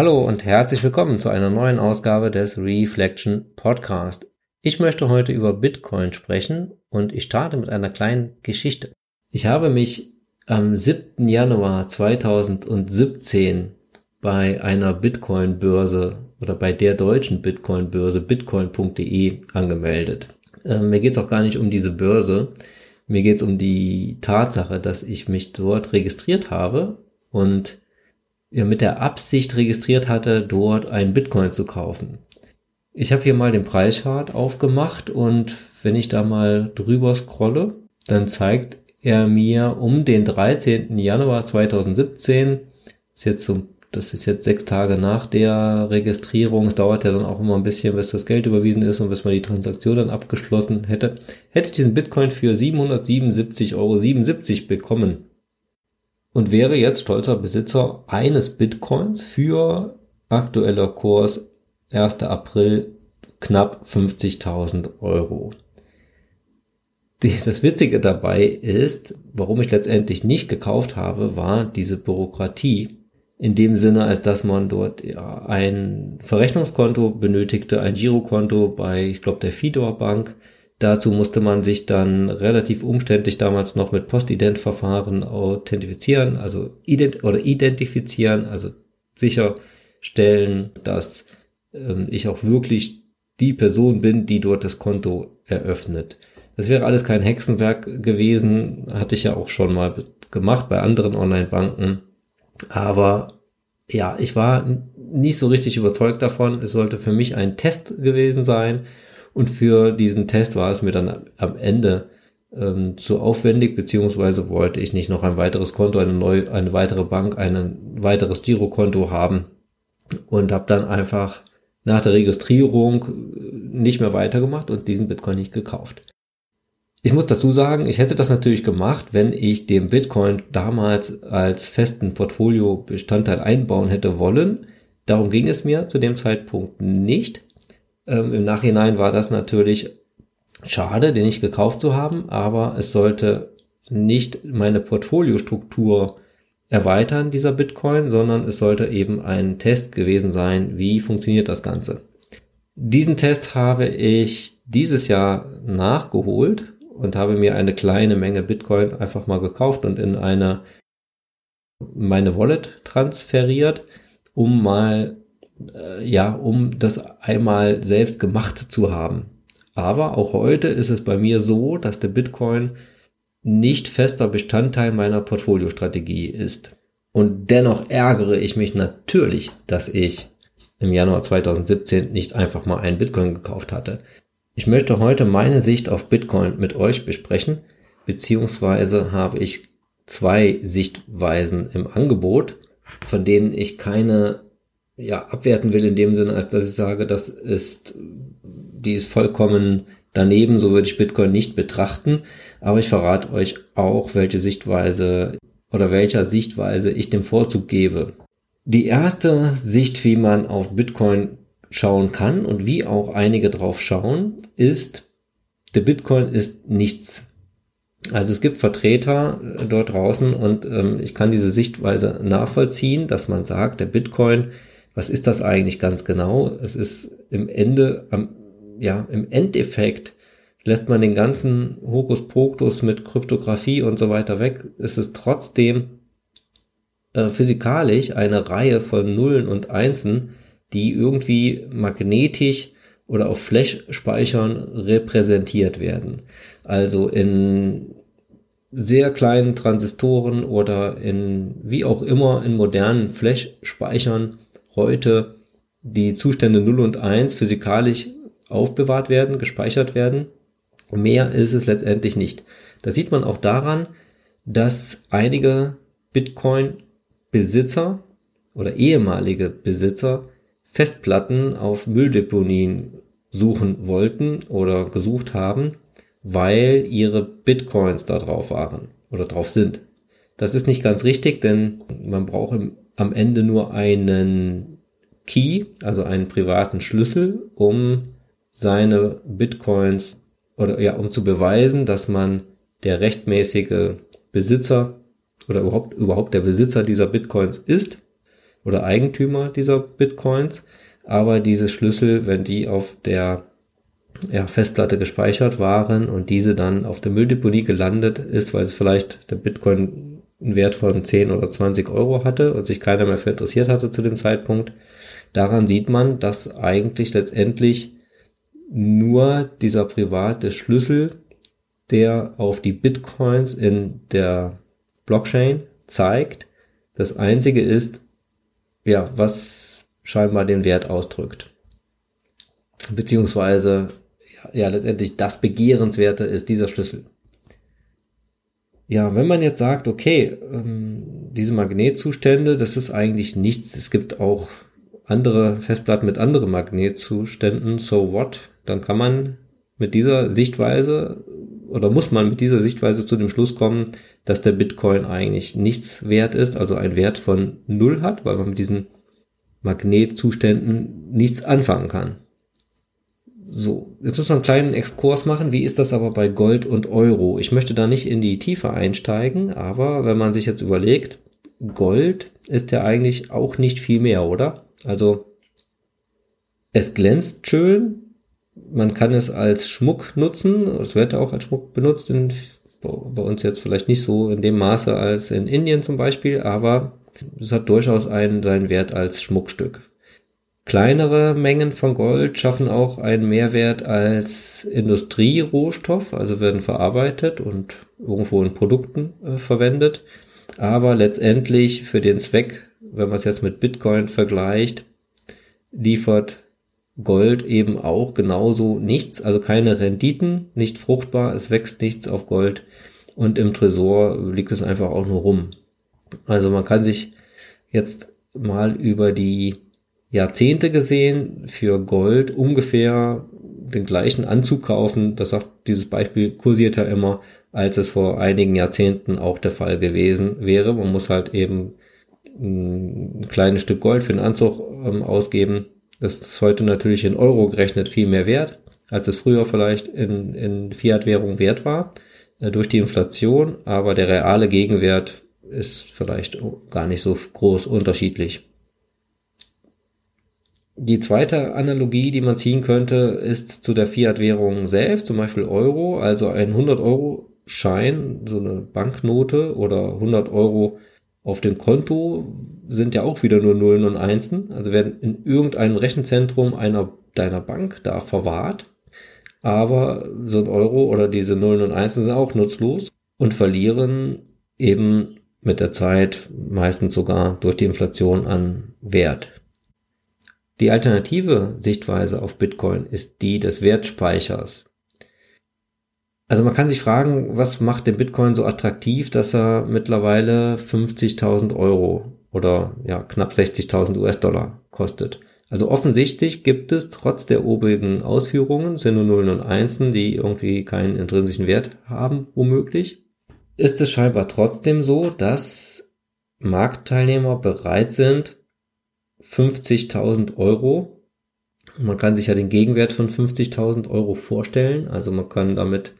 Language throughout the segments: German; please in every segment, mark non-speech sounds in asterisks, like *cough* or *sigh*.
Hallo und herzlich willkommen zu einer neuen Ausgabe des Reflection Podcast. Ich möchte heute über Bitcoin sprechen und ich starte mit einer kleinen Geschichte. Ich habe mich am 7. Januar 2017 bei einer Bitcoin-Börse oder bei der deutschen Bitcoin-Börse bitcoin.de angemeldet. Ähm, mir geht es auch gar nicht um diese Börse. Mir geht es um die Tatsache, dass ich mich dort registriert habe und mit der Absicht registriert hatte, dort einen Bitcoin zu kaufen. Ich habe hier mal den Preischart aufgemacht und wenn ich da mal drüber scrolle, dann zeigt er mir um den 13. Januar 2017, ist jetzt so, das ist jetzt sechs Tage nach der Registrierung, es dauert ja dann auch immer ein bisschen, bis das Geld überwiesen ist und bis man die Transaktion dann abgeschlossen hätte, hätte ich diesen Bitcoin für 777,77 Euro bekommen und wäre jetzt stolzer Besitzer eines Bitcoins für aktueller Kurs 1. April knapp 50.000 Euro. Das Witzige dabei ist, warum ich letztendlich nicht gekauft habe, war diese Bürokratie. In dem Sinne, als dass man dort ein Verrechnungskonto benötigte, ein Girokonto bei, ich glaube, der Fidor Bank, Dazu musste man sich dann relativ umständlich damals noch mit Postident-Verfahren authentifizieren, also ident oder identifizieren, also sicherstellen, dass ähm, ich auch wirklich die Person bin, die dort das Konto eröffnet. Das wäre alles kein Hexenwerk gewesen, hatte ich ja auch schon mal gemacht bei anderen Online-Banken. Aber ja, ich war nicht so richtig überzeugt davon. Es sollte für mich ein Test gewesen sein und für diesen Test war es mir dann am Ende ähm, zu aufwendig, beziehungsweise wollte ich nicht noch ein weiteres Konto, eine neue, eine weitere Bank, ein weiteres Girokonto haben und habe dann einfach nach der Registrierung äh, nicht mehr weitergemacht und diesen Bitcoin nicht gekauft. Ich muss dazu sagen, ich hätte das natürlich gemacht, wenn ich den Bitcoin damals als festen Portfolio-Bestandteil einbauen hätte wollen. Darum ging es mir zu dem Zeitpunkt nicht. Ähm, Im Nachhinein war das natürlich schade, den nicht gekauft zu haben, aber es sollte nicht meine Portfoliostruktur erweitern, dieser Bitcoin, sondern es sollte eben ein Test gewesen sein, wie funktioniert das Ganze. Diesen Test habe ich dieses Jahr nachgeholt und habe mir eine kleine Menge Bitcoin einfach mal gekauft und in eine meine Wallet transferiert, um mal äh, ja, um das einmal selbst gemacht zu haben. Aber auch heute ist es bei mir so, dass der Bitcoin nicht fester Bestandteil meiner Portfoliostrategie ist. Und dennoch ärgere ich mich natürlich, dass ich im Januar 2017 nicht einfach mal einen Bitcoin gekauft hatte. Ich möchte heute meine Sicht auf Bitcoin mit euch besprechen, beziehungsweise habe ich zwei Sichtweisen im Angebot, von denen ich keine ja, abwerten will in dem Sinne, als dass ich sage, das ist, die ist vollkommen daneben, so würde ich Bitcoin nicht betrachten. Aber ich verrate euch auch, welche Sichtweise oder welcher Sichtweise ich dem Vorzug gebe. Die erste Sicht, wie man auf Bitcoin schauen kann und wie auch einige drauf schauen, ist, der Bitcoin ist nichts. Also es gibt Vertreter dort draußen und ähm, ich kann diese Sichtweise nachvollziehen, dass man sagt, der Bitcoin was ist das eigentlich ganz genau? Es ist im Ende, am, ja, im Endeffekt lässt man den ganzen Hokuspokus mit Kryptographie und so weiter weg. Es ist trotzdem äh, physikalisch eine Reihe von Nullen und Einsen, die irgendwie magnetisch oder auf Flash-Speichern repräsentiert werden. Also in sehr kleinen Transistoren oder in wie auch immer in modernen Flash-Speichern heute die Zustände 0 und 1 physikalisch aufbewahrt werden, gespeichert werden. Mehr ist es letztendlich nicht. Das sieht man auch daran, dass einige Bitcoin-Besitzer oder ehemalige Besitzer Festplatten auf Mülldeponien suchen wollten oder gesucht haben, weil ihre Bitcoins da drauf waren oder drauf sind. Das ist nicht ganz richtig, denn man braucht im am Ende nur einen Key, also einen privaten Schlüssel, um seine Bitcoins oder ja, um zu beweisen, dass man der rechtmäßige Besitzer oder überhaupt, überhaupt der Besitzer dieser Bitcoins ist. oder Eigentümer dieser Bitcoins. Aber diese Schlüssel, wenn die auf der ja, Festplatte gespeichert waren und diese dann auf der Mülldeponie gelandet ist, weil es vielleicht der Bitcoin einen Wert von 10 oder 20 Euro hatte und sich keiner mehr für interessiert hatte zu dem Zeitpunkt. Daran sieht man, dass eigentlich letztendlich nur dieser private Schlüssel, der auf die Bitcoins in der Blockchain zeigt, das einzige ist, ja, was scheinbar den Wert ausdrückt. Beziehungsweise, ja, ja letztendlich das Begehrenswerte ist dieser Schlüssel. Ja, wenn man jetzt sagt, okay, ähm, diese Magnetzustände, das ist eigentlich nichts. Es gibt auch andere Festplatten mit anderen Magnetzuständen, so what? Dann kann man mit dieser Sichtweise oder muss man mit dieser Sichtweise zu dem Schluss kommen, dass der Bitcoin eigentlich nichts wert ist, also ein Wert von null hat, weil man mit diesen Magnetzuständen nichts anfangen kann. So, jetzt muss man einen kleinen Exkurs machen. Wie ist das aber bei Gold und Euro? Ich möchte da nicht in die Tiefe einsteigen, aber wenn man sich jetzt überlegt, Gold ist ja eigentlich auch nicht viel mehr, oder? Also, es glänzt schön, man kann es als Schmuck nutzen. Es wird auch als Schmuck benutzt, in, bei uns jetzt vielleicht nicht so in dem Maße als in Indien zum Beispiel, aber es hat durchaus einen, seinen Wert als Schmuckstück. Kleinere Mengen von Gold schaffen auch einen Mehrwert als Industrierohstoff, also werden verarbeitet und irgendwo in Produkten äh, verwendet. Aber letztendlich für den Zweck, wenn man es jetzt mit Bitcoin vergleicht, liefert Gold eben auch genauso nichts, also keine Renditen, nicht fruchtbar, es wächst nichts auf Gold und im Tresor liegt es einfach auch nur rum. Also man kann sich jetzt mal über die Jahrzehnte gesehen für Gold ungefähr den gleichen Anzug kaufen. Das sagt dieses Beispiel kursiert ja immer, als es vor einigen Jahrzehnten auch der Fall gewesen wäre. Man muss halt eben ein kleines Stück Gold für den Anzug ähm, ausgeben das ist heute natürlich in Euro gerechnet viel mehr wert, als es früher vielleicht in, in Fiat-Währung wert war, äh, durch die Inflation, aber der reale Gegenwert ist vielleicht gar nicht so groß unterschiedlich. Die zweite Analogie, die man ziehen könnte, ist zu der Fiat-Währung selbst, zum Beispiel Euro, also ein 100-Euro-Schein, so eine Banknote oder 100 Euro auf dem Konto sind ja auch wieder nur Nullen und Einsen, also werden in irgendeinem Rechenzentrum einer deiner Bank da verwahrt. Aber so ein Euro oder diese Nullen und Einsen sind auch nutzlos und verlieren eben mit der Zeit meistens sogar durch die Inflation an Wert. Die alternative Sichtweise auf Bitcoin ist die des Wertspeichers. Also man kann sich fragen, was macht den Bitcoin so attraktiv, dass er mittlerweile 50.000 Euro oder ja knapp 60.000 US-Dollar kostet. Also offensichtlich gibt es trotz der obigen Ausführungen, sind nur Nullen und Einsen, die irgendwie keinen intrinsischen Wert haben, womöglich, ist es scheinbar trotzdem so, dass Marktteilnehmer bereit sind, 50.000 Euro, man kann sich ja den Gegenwert von 50.000 Euro vorstellen, also man kann damit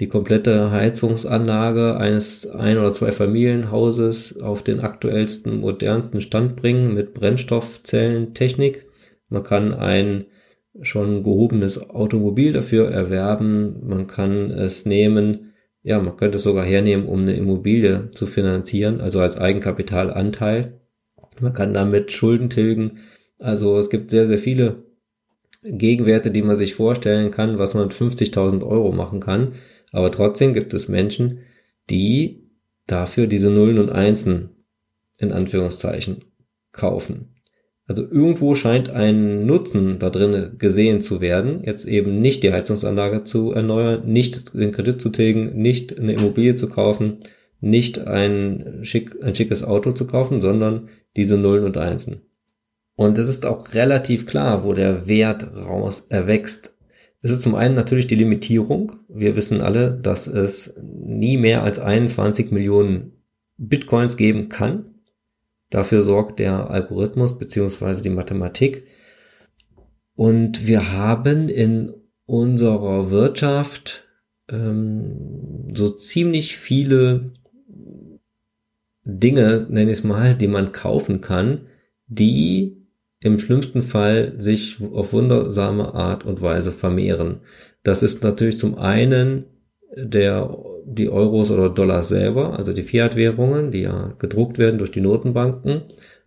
die komplette Heizungsanlage eines ein- oder zwei Familienhauses auf den aktuellsten, modernsten Stand bringen mit Brennstoffzellentechnik. Man kann ein schon gehobenes Automobil dafür erwerben. Man kann es nehmen, ja, man könnte es sogar hernehmen, um eine Immobilie zu finanzieren, also als Eigenkapitalanteil. Man kann damit Schulden tilgen. Also es gibt sehr, sehr viele Gegenwerte, die man sich vorstellen kann, was man mit 50.000 Euro machen kann. Aber trotzdem gibt es Menschen, die dafür diese Nullen und Einsen in Anführungszeichen kaufen. Also irgendwo scheint ein Nutzen da drin gesehen zu werden, jetzt eben nicht die Heizungsanlage zu erneuern, nicht den Kredit zu tilgen, nicht eine Immobilie zu kaufen, nicht ein, schick, ein schickes Auto zu kaufen, sondern diese Nullen und Einsen. Und es ist auch relativ klar, wo der Wert raus erwächst es ist zum einen natürlich die Limitierung. Wir wissen alle, dass es nie mehr als 21 Millionen Bitcoins geben kann. Dafür sorgt der Algorithmus beziehungsweise die Mathematik. Und wir haben in unserer Wirtschaft ähm, so ziemlich viele Dinge, nenne ich es mal, die man kaufen kann, die im schlimmsten Fall sich auf wundersame Art und Weise vermehren. Das ist natürlich zum einen der, die Euros oder Dollar selber, also die Fiat-Währungen, die ja gedruckt werden durch die Notenbanken.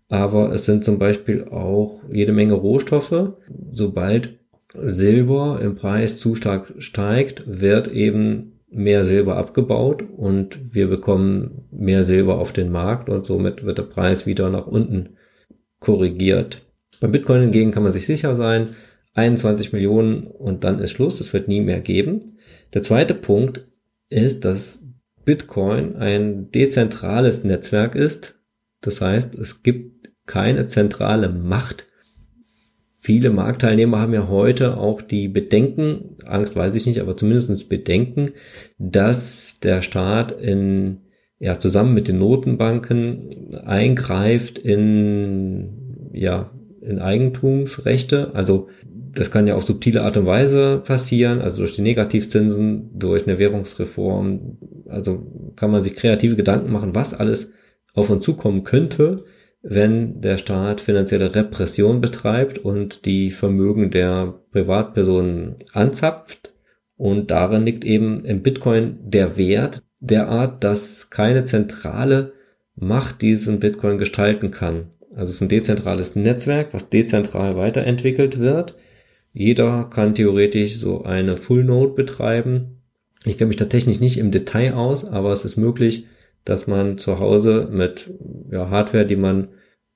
Aber es sind zum Beispiel auch jede Menge Rohstoffe. Sobald Silber im Preis zu stark steigt, wird eben mehr Silber abgebaut und wir bekommen mehr Silber auf den Markt und somit wird der Preis wieder nach unten korrigiert. Beim Bitcoin hingegen kann man sich sicher sein, 21 Millionen und dann ist Schluss, es wird nie mehr geben. Der zweite Punkt ist, dass Bitcoin ein dezentrales Netzwerk ist. Das heißt, es gibt keine zentrale Macht, Viele Marktteilnehmer haben ja heute auch die Bedenken, Angst weiß ich nicht, aber zumindest Bedenken, dass der Staat in, ja, zusammen mit den Notenbanken eingreift in, ja, in Eigentumsrechte. Also, das kann ja auf subtile Art und Weise passieren, also durch die Negativzinsen, durch eine Währungsreform. Also kann man sich kreative Gedanken machen, was alles auf uns zukommen könnte, wenn der Staat finanzielle Repression betreibt und die Vermögen der Privatpersonen anzapft. Und darin liegt eben im Bitcoin der Wert derart, dass keine zentrale Macht diesen Bitcoin gestalten kann. Also es ist ein dezentrales Netzwerk, was dezentral weiterentwickelt wird. Jeder kann theoretisch so eine Full Node betreiben. Ich kenne mich da technisch nicht im Detail aus, aber es ist möglich, dass man zu Hause mit ja, Hardware, die man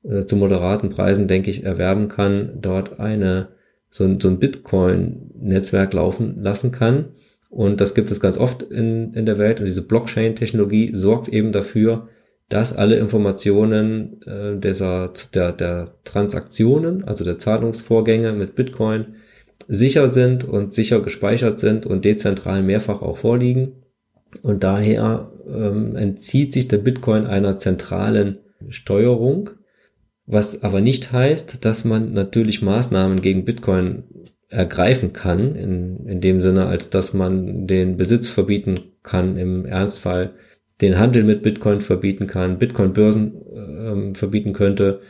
äh, zu moderaten Preisen, denke ich, erwerben kann, dort eine so ein, so ein Bitcoin-Netzwerk laufen lassen kann. Und das gibt es ganz oft in, in der Welt. Und diese Blockchain-Technologie sorgt eben dafür, dass alle Informationen äh, dieser, der, der Transaktionen, also der Zahlungsvorgänge mit Bitcoin, sicher sind und sicher gespeichert sind und dezentral mehrfach auch vorliegen. Und daher ähm, entzieht sich der Bitcoin einer zentralen Steuerung, was aber nicht heißt, dass man natürlich Maßnahmen gegen Bitcoin ergreifen kann, in, in dem Sinne, als dass man den Besitz verbieten kann, im Ernstfall den Handel mit Bitcoin verbieten kann, Bitcoin-Börsen ähm, verbieten könnte,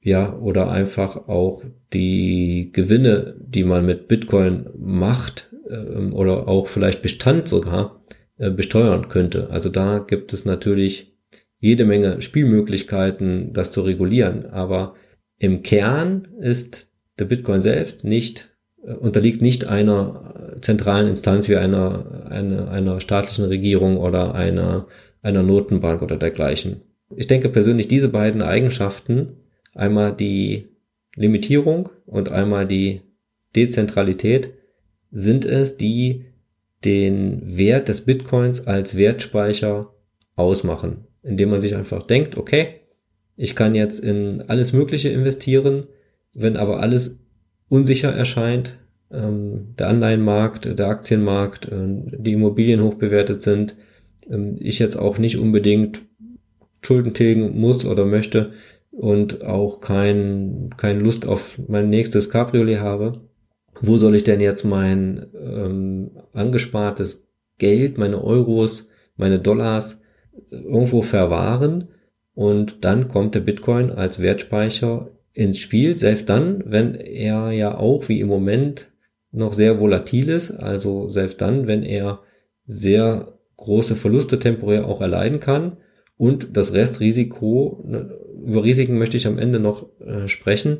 ja, oder einfach auch die Gewinne, die man mit Bitcoin macht, ähm, oder auch vielleicht Bestand sogar besteuern könnte. Also da gibt es natürlich jede Menge Spielmöglichkeiten, das zu regulieren. Aber im Kern ist der Bitcoin selbst nicht, äh, unterliegt nicht einer zentralen Instanz wie einer, einer, einer staatlichen Regierung oder einer, einer Notenbank oder dergleichen. Ich denke persönlich, diese beiden Eigenschaften, einmal die Limitierung und einmal die Dezentralität, sind es, die den Wert des Bitcoins als Wertspeicher ausmachen indem man sich einfach denkt, okay, ich kann jetzt in alles Mögliche investieren, wenn aber alles unsicher erscheint, ähm, der Anleihenmarkt, der Aktienmarkt, äh, die Immobilien hochbewertet sind, ähm, ich jetzt auch nicht unbedingt Schulden tilgen muss oder möchte und auch kein, keine Lust auf mein nächstes Cabriolet habe, wo soll ich denn jetzt mein ähm, angespartes Geld, meine Euros, meine Dollars irgendwo verwahren und dann kommt der Bitcoin als Wertspeicher ins Spiel, selbst dann, wenn er ja auch wie im Moment noch sehr volatil ist, also selbst dann, wenn er sehr große Verluste temporär auch erleiden kann und das Restrisiko, ne, über Risiken möchte ich am Ende noch äh, sprechen,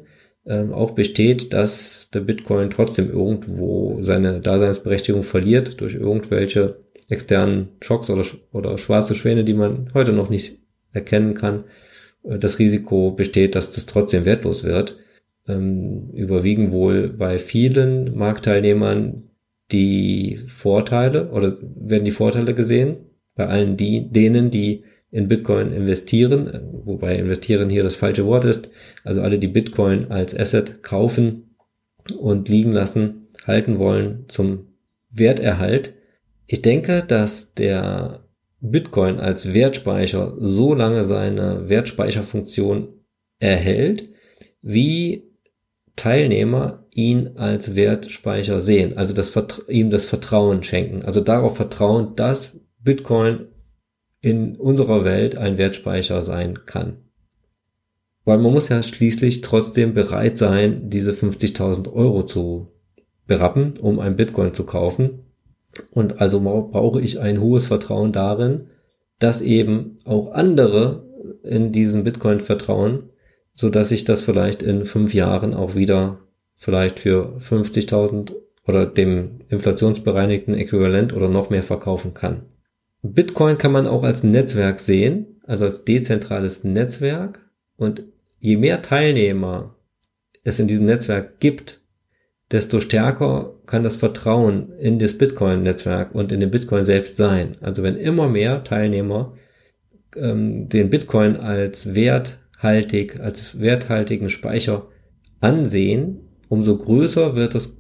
äh, auch besteht, dass der Bitcoin trotzdem irgendwo seine Daseinsberechtigung verliert durch irgendwelche externen Schocks oder, oder schwarze Schwäne, die man heute noch nicht erkennen kann, äh, das Risiko besteht, dass das trotzdem wertlos wird, ähm, überwiegen wohl bei vielen Marktteilnehmern die Vorteile oder werden die Vorteile gesehen? Bei allen die, denen, die in Bitcoin investieren, wobei investieren hier das falsche Wort ist, also alle, die Bitcoin als Asset kaufen und liegen lassen, halten wollen zum Werterhalt, ich denke, dass der Bitcoin als Wertspeicher so lange seine Wertspeicherfunktion erhält, wie Teilnehmer ihn als Wertspeicher sehen, also das, ihm das Vertrauen schenken, also darauf vertrauen, dass Bitcoin in unserer Welt ein Wertspeicher sein kann. weil man muss ja schließlich trotzdem bereit sein, diese 50.000 Euro zu berappen, um ein Bitcoin zu kaufen. Und also brauche ich ein hohes Vertrauen darin, dass eben auch andere in diesen Bitcoin vertrauen, so dass ich das vielleicht in fünf Jahren auch wieder vielleicht für 50.000 oder dem inflationsbereinigten Äquivalent oder noch mehr verkaufen kann. Bitcoin kann man auch als Netzwerk sehen, also als dezentrales Netzwerk. Und je mehr Teilnehmer es in diesem Netzwerk gibt, desto stärker kann das Vertrauen in das Bitcoin-Netzwerk und in den Bitcoin selbst sein. Also wenn immer mehr Teilnehmer ähm, den Bitcoin als werthaltig, als werthaltigen Speicher ansehen, umso größer wird das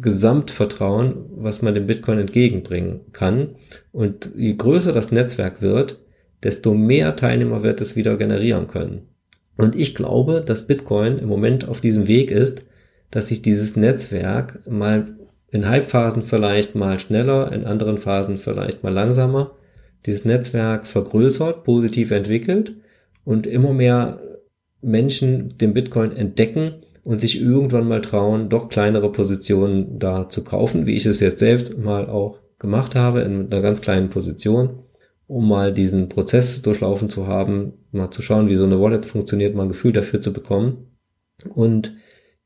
Gesamtvertrauen, was man dem Bitcoin entgegenbringen kann. Und je größer das Netzwerk wird, desto mehr Teilnehmer wird es wieder generieren können. Und ich glaube, dass Bitcoin im Moment auf diesem Weg ist, dass sich dieses Netzwerk mal in Halbphasen vielleicht mal schneller, in anderen Phasen vielleicht mal langsamer, dieses Netzwerk vergrößert, positiv entwickelt und immer mehr Menschen den Bitcoin entdecken und sich irgendwann mal trauen, doch kleinere Positionen da zu kaufen, wie ich es jetzt selbst mal auch gemacht habe, in einer ganz kleinen Position, um mal diesen Prozess durchlaufen zu haben, mal zu schauen, wie so eine Wallet funktioniert, mal ein Gefühl dafür zu bekommen. Und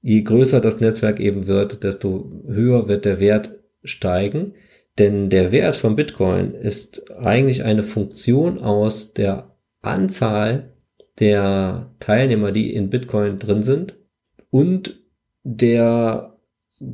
je größer das Netzwerk eben wird, desto höher wird der Wert steigen. Denn der Wert von Bitcoin ist eigentlich eine Funktion aus der Anzahl der Teilnehmer, die in Bitcoin drin sind und der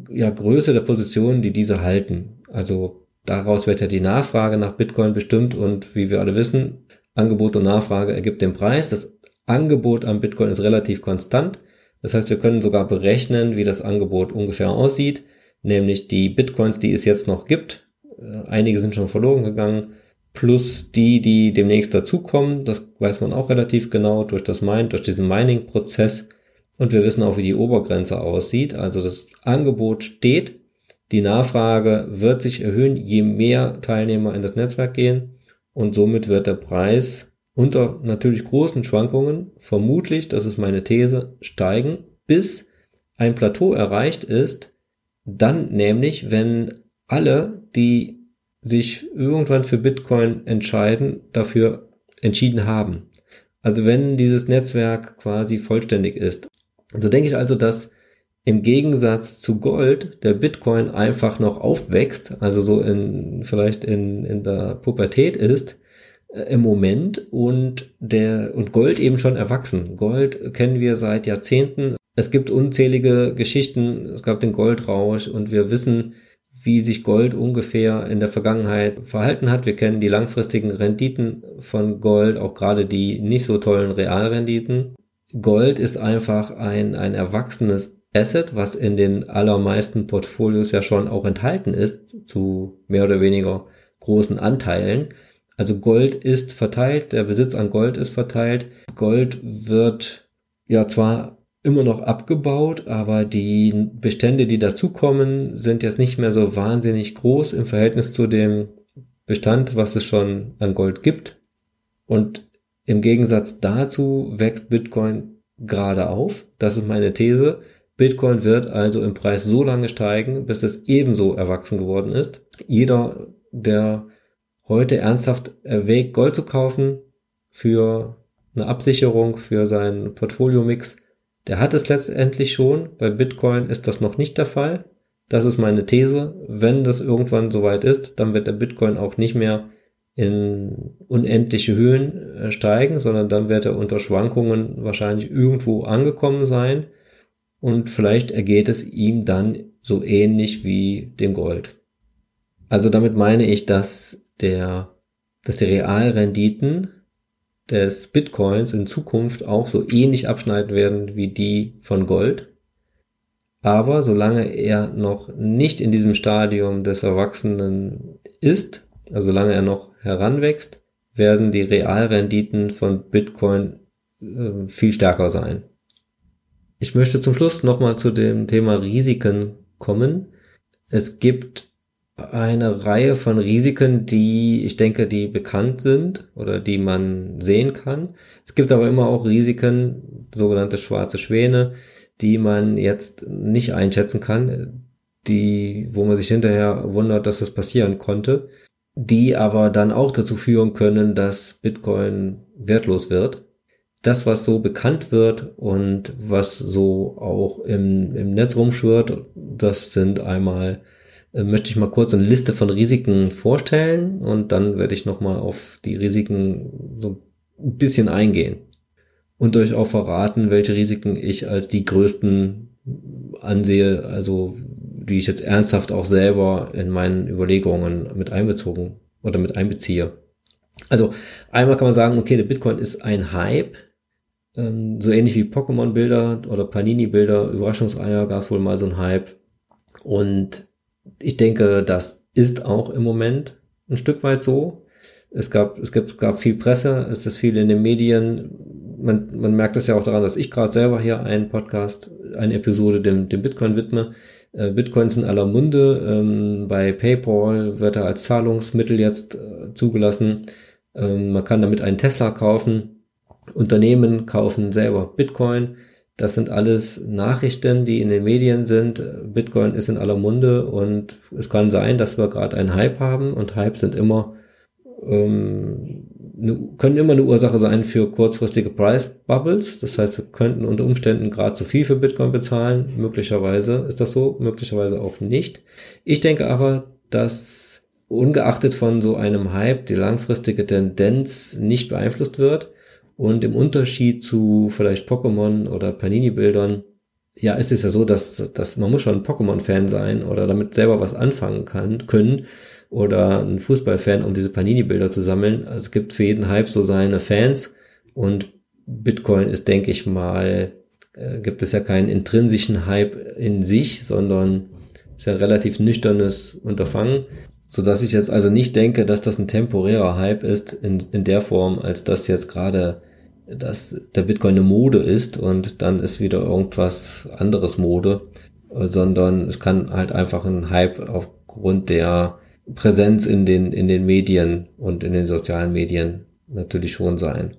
ja, Größe der Positionen, die diese halten. Also daraus wird ja die Nachfrage nach Bitcoin bestimmt und wie wir alle wissen, Angebot und Nachfrage ergibt den Preis. Das Angebot an Bitcoin ist relativ konstant. Das heißt, wir können sogar berechnen, wie das Angebot ungefähr aussieht, nämlich die Bitcoins, die es jetzt noch gibt. Äh, einige sind schon verloren gegangen, plus die, die demnächst dazukommen. Das weiß man auch relativ genau durch das Mine, durch diesen Mining-Prozess. Und wir wissen auch, wie die Obergrenze aussieht. Also das Angebot steht. Die Nachfrage wird sich erhöhen, je mehr Teilnehmer in das Netzwerk gehen. Und somit wird der Preis unter natürlich großen Schwankungen vermutlich, das ist meine These, steigen, bis ein Plateau erreicht ist, dann nämlich, wenn alle, die sich irgendwann für Bitcoin entscheiden, dafür entschieden haben. Also wenn dieses Netzwerk quasi vollständig ist. So denke ich also, dass im Gegensatz zu Gold der Bitcoin einfach noch aufwächst, also so in, vielleicht in, in der Pubertät ist, äh, im Moment und der und Gold eben schon erwachsen. Gold kennen wir seit Jahrzehnten. Es gibt unzählige Geschichten. Es gab den Goldrausch und wir wissen, wie sich Gold ungefähr in der Vergangenheit verhalten hat. Wir kennen die langfristigen Renditen von Gold, auch gerade die nicht so tollen Realrenditen. Gold ist einfach ein, ein erwachsenes Asset, was in den allermeisten Portfolios ja schon auch enthalten ist, zu mehr oder weniger großen Anteilen. Also Gold ist verteilt, der Besitz an Gold ist verteilt. Gold wird ja zwar immer noch abgebaut, aber die Bestände, die dazukommen, sind jetzt nicht mehr so wahnsinnig groß im Verhältnis zu dem Bestand, was es schon an Gold gibt. Und im Gegensatz dazu wächst Bitcoin gerade auf. Das ist meine These. Bitcoin wird also im Preis so lange steigen, bis es ebenso erwachsen geworden ist. Jeder, der heute ernsthaft erwägt, Gold zu kaufen für eine Absicherung für seinen Portfolio-Mix, der hat es letztendlich schon. Bei Bitcoin ist das noch nicht der Fall. Das ist meine These. Wenn das irgendwann soweit ist, dann wird der Bitcoin auch nicht mehr in unendliche Höhen äh, steigen, sondern dann wird er unter Schwankungen wahrscheinlich irgendwo angekommen sein und vielleicht ergeht es ihm dann so ähnlich wie dem Gold. Also damit meine ich, dass der, dass die Realrenditen des Bitcoins in Zukunft auch so ähnlich abschneiden werden wie die von Gold. Aber solange er noch nicht in diesem Stadium des Erwachsenen ist, also solange er noch heranwächst, werden die Realrenditen von Bitcoin äh, viel stärker sein. Ich möchte zum Schluss nochmal zu dem Thema Risiken kommen. Es gibt eine Reihe von Risiken, die ich denke, die bekannt sind oder die man sehen kann. Es gibt aber immer auch Risiken, sogenannte schwarze Schwäne, die man jetzt nicht einschätzen kann, die, wo man sich hinterher wundert, dass das passieren konnte, die aber dann auch dazu führen können, dass Bitcoin wertlos wird. Das, was so bekannt wird und was so auch im, im Netz rumschwirrt, das sind einmal äh, möchte ich mal kurz eine Liste von Risiken vorstellen und dann werde ich nochmal auf die Risiken so ein bisschen eingehen und euch auch verraten, welche Risiken ich als die größten ansehe, also die ich jetzt ernsthaft auch selber in meinen Überlegungen mit einbezogen oder mit einbeziehe. Also einmal kann man sagen, okay, der Bitcoin ist ein Hype, ähm, so ähnlich wie Pokémon-Bilder oder Panini-Bilder, Überraschungseier gab es wohl mal so ein Hype. Und ich denke, das ist auch im Moment ein Stück weit so. Es gab, es gibt, gab viel Presse, es ist viel in den Medien. Man, man merkt es ja auch daran, dass ich gerade selber hier einen Podcast, eine Episode dem, dem Bitcoin widme. Äh, Bitcoins in aller Munde. Ähm, bei PayPal wird er als Zahlungsmittel jetzt äh, zugelassen. Ähm, man kann damit einen Tesla kaufen. Unternehmen kaufen selber Bitcoin. Das sind alles Nachrichten, die in den Medien sind. Bitcoin ist in aller Munde und es kann sein, dass wir gerade einen Hype haben und Hypes sind immer ähm, können immer eine Ursache sein für kurzfristige Price Bubbles. Das heißt, wir könnten unter Umständen gerade zu viel für Bitcoin bezahlen. Möglicherweise ist das so, möglicherweise auch nicht. Ich denke aber, dass ungeachtet von so einem Hype die langfristige Tendenz nicht beeinflusst wird und im Unterschied zu vielleicht Pokémon oder Panini-Bildern, ja, ist es ja so, dass, dass man muss schon ein Pokémon-Fan sein oder damit selber was anfangen kann, können oder ein Fußballfan, um diese Panini-Bilder zu sammeln. Also es gibt für jeden Hype so seine Fans und Bitcoin ist, denke ich mal, äh, gibt es ja keinen intrinsischen Hype in sich, sondern ist ja ein relativ nüchternes Unterfangen, so dass ich jetzt also nicht denke, dass das ein temporärer Hype ist in, in der Form, als das jetzt gerade dass der Bitcoin eine Mode ist und dann ist wieder irgendwas anderes Mode, sondern es kann halt einfach ein Hype aufgrund der Präsenz in den, in den Medien und in den sozialen Medien natürlich schon sein.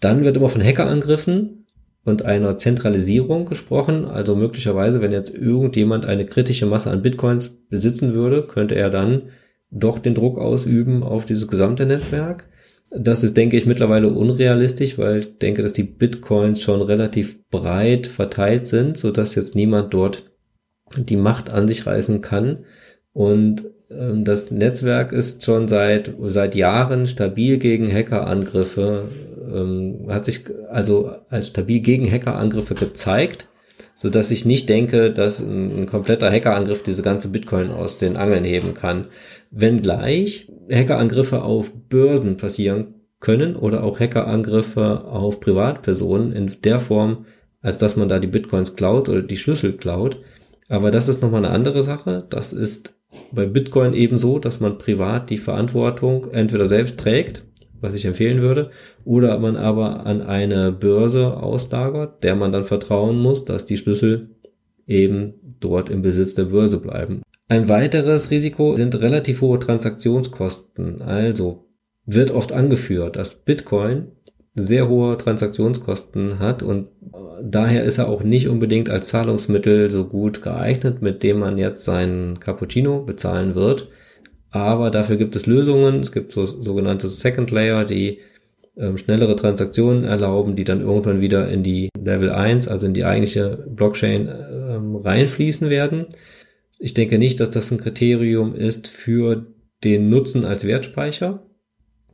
Dann wird immer von Hackerangriffen und einer Zentralisierung gesprochen. Also möglicherweise, wenn jetzt irgendjemand eine kritische Masse an Bitcoins besitzen würde, könnte er dann doch den Druck ausüben auf dieses gesamte Netzwerk. Das ist, denke ich, mittlerweile unrealistisch, weil ich denke, dass die Bitcoins schon relativ breit verteilt sind, so dass jetzt niemand dort die Macht an sich reißen kann. Und ähm, das Netzwerk ist schon seit, seit Jahren stabil gegen Hackerangriffe, ähm, hat sich also als stabil gegen Hackerangriffe gezeigt, so dass ich nicht denke, dass ein, ein kompletter Hackerangriff diese ganze Bitcoin aus den Angeln heben kann wenngleich Hackerangriffe auf Börsen passieren können oder auch Hackerangriffe auf Privatpersonen in der Form, als dass man da die Bitcoins klaut oder die Schlüssel klaut. Aber das ist nochmal eine andere Sache. Das ist bei Bitcoin ebenso, dass man privat die Verantwortung entweder selbst trägt, was ich empfehlen würde, oder man aber an eine Börse auslagert, der man dann vertrauen muss, dass die Schlüssel eben dort im Besitz der Börse bleiben. Ein weiteres Risiko sind relativ hohe Transaktionskosten. Also wird oft angeführt, dass Bitcoin sehr hohe Transaktionskosten hat und daher ist er auch nicht unbedingt als Zahlungsmittel so gut geeignet, mit dem man jetzt seinen Cappuccino bezahlen wird. Aber dafür gibt es Lösungen. Es gibt so sogenannte Second Layer, die ähm, schnellere Transaktionen erlauben, die dann irgendwann wieder in die Level 1, also in die eigentliche Blockchain ähm, reinfließen werden. Ich denke nicht, dass das ein Kriterium ist für den Nutzen als Wertspeicher.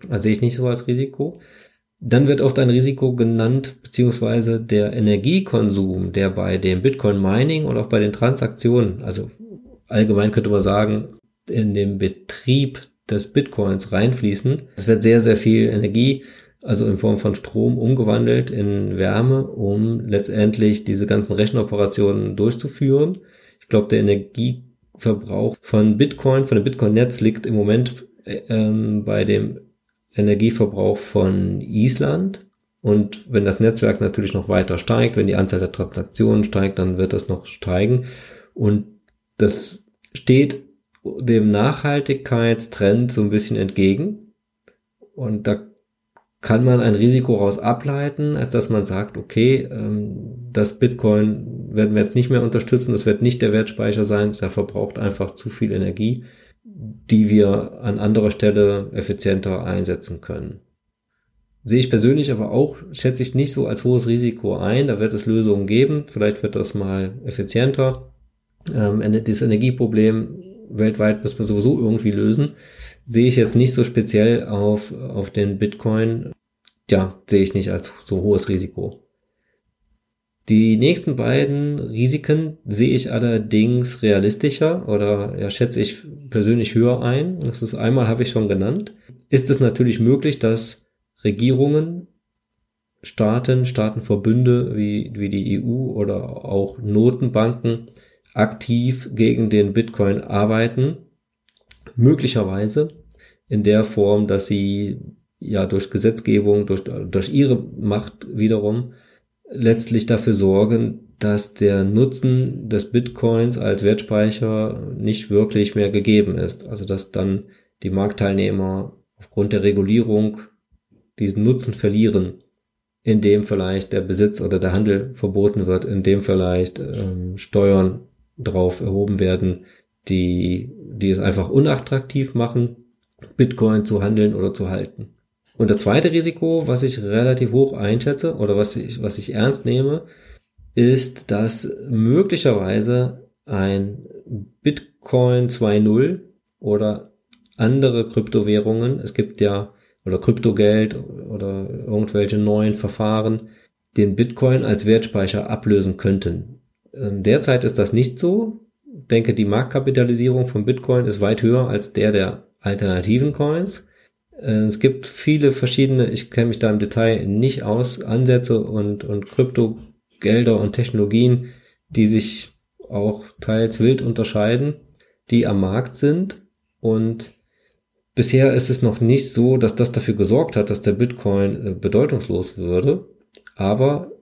Also sehe ich nicht so als Risiko. Dann wird oft ein Risiko genannt, beziehungsweise der Energiekonsum, der bei dem Bitcoin Mining und auch bei den Transaktionen, also allgemein könnte man sagen, in dem Betrieb des Bitcoins reinfließen. Es wird sehr, sehr viel Energie, also in Form von Strom umgewandelt in Wärme, um letztendlich diese ganzen Rechenoperationen durchzuführen. Ich glaube, der Energieverbrauch von Bitcoin, von dem Bitcoin-Netz liegt im Moment ähm, bei dem Energieverbrauch von Island. Und wenn das Netzwerk natürlich noch weiter steigt, wenn die Anzahl der Transaktionen steigt, dann wird das noch steigen. Und das steht dem Nachhaltigkeitstrend so ein bisschen entgegen. Und da kann man ein Risiko raus ableiten, als dass man sagt, okay, ähm, das Bitcoin werden wir jetzt nicht mehr unterstützen, das wird nicht der Wertspeicher sein, der verbraucht einfach zu viel Energie, die wir an anderer Stelle effizienter einsetzen können. Sehe ich persönlich aber auch, schätze ich nicht so als hohes Risiko ein. Da wird es Lösungen geben. Vielleicht wird das mal effizienter. Ähm, dieses Energieproblem weltweit müssen wir sowieso irgendwie lösen. Sehe ich jetzt nicht so speziell auf, auf den Bitcoin. Ja, sehe ich nicht als so hohes Risiko. Die nächsten beiden Risiken sehe ich allerdings realistischer oder ja, schätze ich persönlich höher ein. Das ist einmal, habe ich schon genannt. Ist es natürlich möglich, dass Regierungen, Staaten, Staatenverbünde wie, wie die EU oder auch Notenbanken aktiv gegen den Bitcoin arbeiten. Möglicherweise in der Form, dass sie ja durch Gesetzgebung, durch, durch ihre Macht wiederum letztlich dafür sorgen, dass der Nutzen des Bitcoins als Wertspeicher nicht wirklich mehr gegeben ist. Also dass dann die Marktteilnehmer aufgrund der Regulierung diesen Nutzen verlieren, indem vielleicht der Besitz oder der Handel verboten wird, indem vielleicht ähm, Steuern drauf erhoben werden, die, die es einfach unattraktiv machen, Bitcoin zu handeln oder zu halten. Und das zweite Risiko, was ich relativ hoch einschätze oder was ich, was ich ernst nehme, ist, dass möglicherweise ein Bitcoin 2.0 oder andere Kryptowährungen, es gibt ja, oder Kryptogeld oder irgendwelche neuen Verfahren, den Bitcoin als Wertspeicher ablösen könnten. Derzeit ist das nicht so. Ich denke, die Marktkapitalisierung von Bitcoin ist weit höher als der der alternativen Coins. Äh, es gibt viele verschiedene, ich kenne mich da im Detail nicht aus, Ansätze und, und Kryptogelder und Technologien, die sich auch teils wild unterscheiden, die am Markt sind. Und bisher ist es noch nicht so, dass das dafür gesorgt hat, dass der Bitcoin äh, bedeutungslos würde. Aber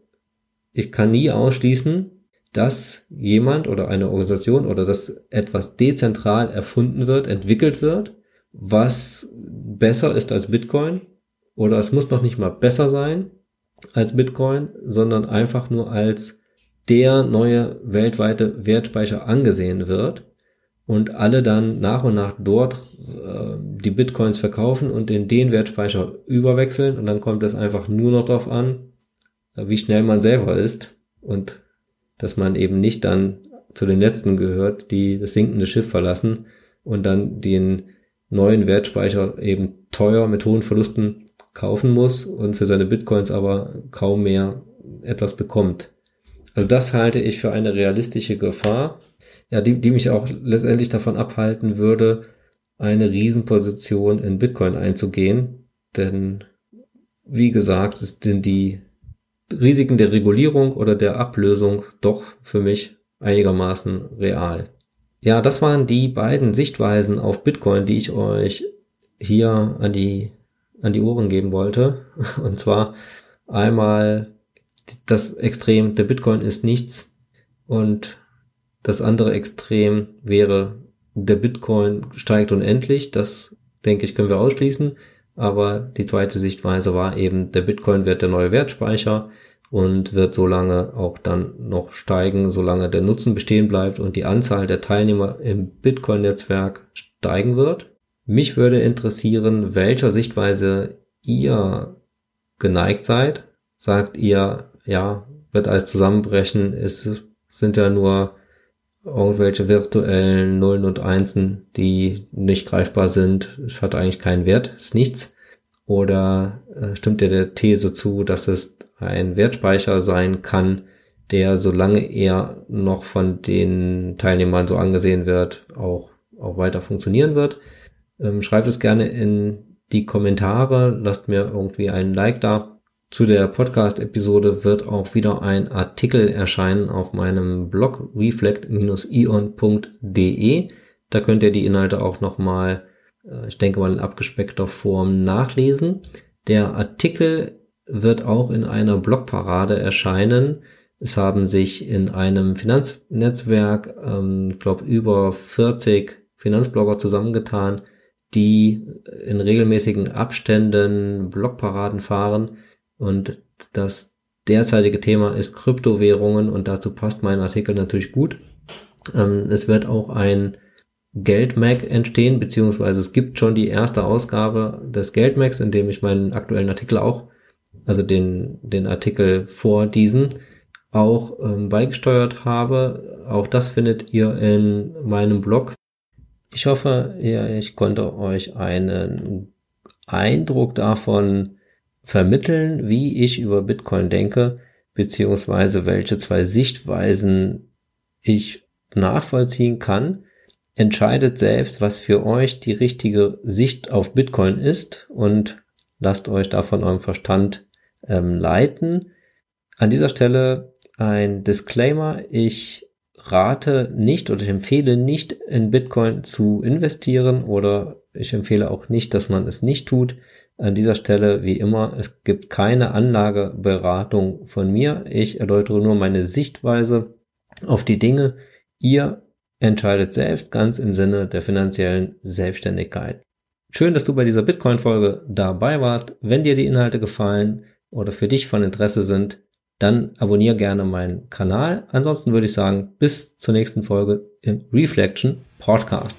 ich kann nie ausschließen, dass jemand oder eine Organisation oder dass etwas dezentral erfunden wird, entwickelt wird, was besser ist als Bitcoin oder es muss noch nicht mal besser sein als Bitcoin, sondern einfach nur als der neue weltweite Wertspeicher angesehen wird und alle dann nach und nach dort äh, die Bitcoins verkaufen und in den Wertspeicher überwechseln und dann kommt es einfach nur noch darauf an, wie schnell man selber ist und dass man eben nicht dann zu den letzten gehört, die das sinkende Schiff verlassen und dann den neuen Wertspeicher eben teuer mit hohen Verlusten kaufen muss und für seine Bitcoins aber kaum mehr etwas bekommt. Also das halte ich für eine realistische Gefahr, ja, die, die mich auch letztendlich davon abhalten würde, eine Riesenposition in Bitcoin einzugehen. Denn wie gesagt, es sind die Risiken der Regulierung oder der Ablösung doch für mich einigermaßen real. Ja, das waren die beiden Sichtweisen auf Bitcoin, die ich euch hier an die, an die Ohren geben wollte. *laughs* Und zwar einmal das Extrem, der Bitcoin ist nichts und das andere Extrem wäre, der Bitcoin steigt unendlich. Das denke ich, können wir ausschließen. Aber die zweite Sichtweise war eben, der Bitcoin wird der neue Wertspeicher und wird so lange auch dann noch steigen, solange der Nutzen bestehen bleibt und die Anzahl der Teilnehmer im Bitcoin-Netzwerk steigen wird. Mich würde interessieren, welcher Sichtweise ihr geneigt seid. Sagt ihr, ja, wird alles zusammenbrechen, es sind ja nur irgendwelche virtuellen Nullen und Einsen, die nicht greifbar sind. Es hat eigentlich keinen Wert, ist nichts. Oder äh, stimmt ihr der These zu, dass es ein Wertspeicher sein kann, der, solange er noch von den Teilnehmern so angesehen wird, auch, auch weiter funktionieren wird? Ähm, schreibt es gerne in die Kommentare, lasst mir irgendwie einen Like da zu der Podcast-Episode wird auch wieder ein Artikel erscheinen auf meinem Blog reflect-ion.de. Da könnt ihr die Inhalte auch nochmal, äh, ich denke mal in abgespeckter Form nachlesen. Der Artikel wird auch in einer Blogparade erscheinen. Es haben sich in einem Finanznetzwerk, ähm, glaube über 40 Finanzblogger zusammengetan, die in regelmäßigen Abständen Blogparaden fahren und das derzeitige Thema ist Kryptowährungen und dazu passt mein Artikel natürlich gut. Ähm, es wird auch ein Geldmac entstehen, beziehungsweise es gibt schon die erste Ausgabe des Geldmacs, in dem ich meinen aktuellen Artikel auch, also den, den Artikel vor diesen, auch ähm, beigesteuert habe. Auch das findet ihr in meinem Blog. Ich hoffe, ja, ich konnte euch einen Eindruck davon vermitteln, wie ich über Bitcoin denke, beziehungsweise welche zwei Sichtweisen ich nachvollziehen kann. Entscheidet selbst, was für euch die richtige Sicht auf Bitcoin ist und lasst euch davon eurem Verstand ähm, leiten. An dieser Stelle ein Disclaimer. Ich rate nicht oder ich empfehle nicht in Bitcoin zu investieren oder ich empfehle auch nicht, dass man es nicht tut. An dieser Stelle, wie immer, es gibt keine Anlageberatung von mir. Ich erläutere nur meine Sichtweise auf die Dinge. Ihr entscheidet selbst ganz im Sinne der finanziellen Selbstständigkeit. Schön, dass du bei dieser Bitcoin-Folge dabei warst. Wenn dir die Inhalte gefallen oder für dich von Interesse sind, dann abonniere gerne meinen Kanal. Ansonsten würde ich sagen, bis zur nächsten Folge im Reflection Podcast.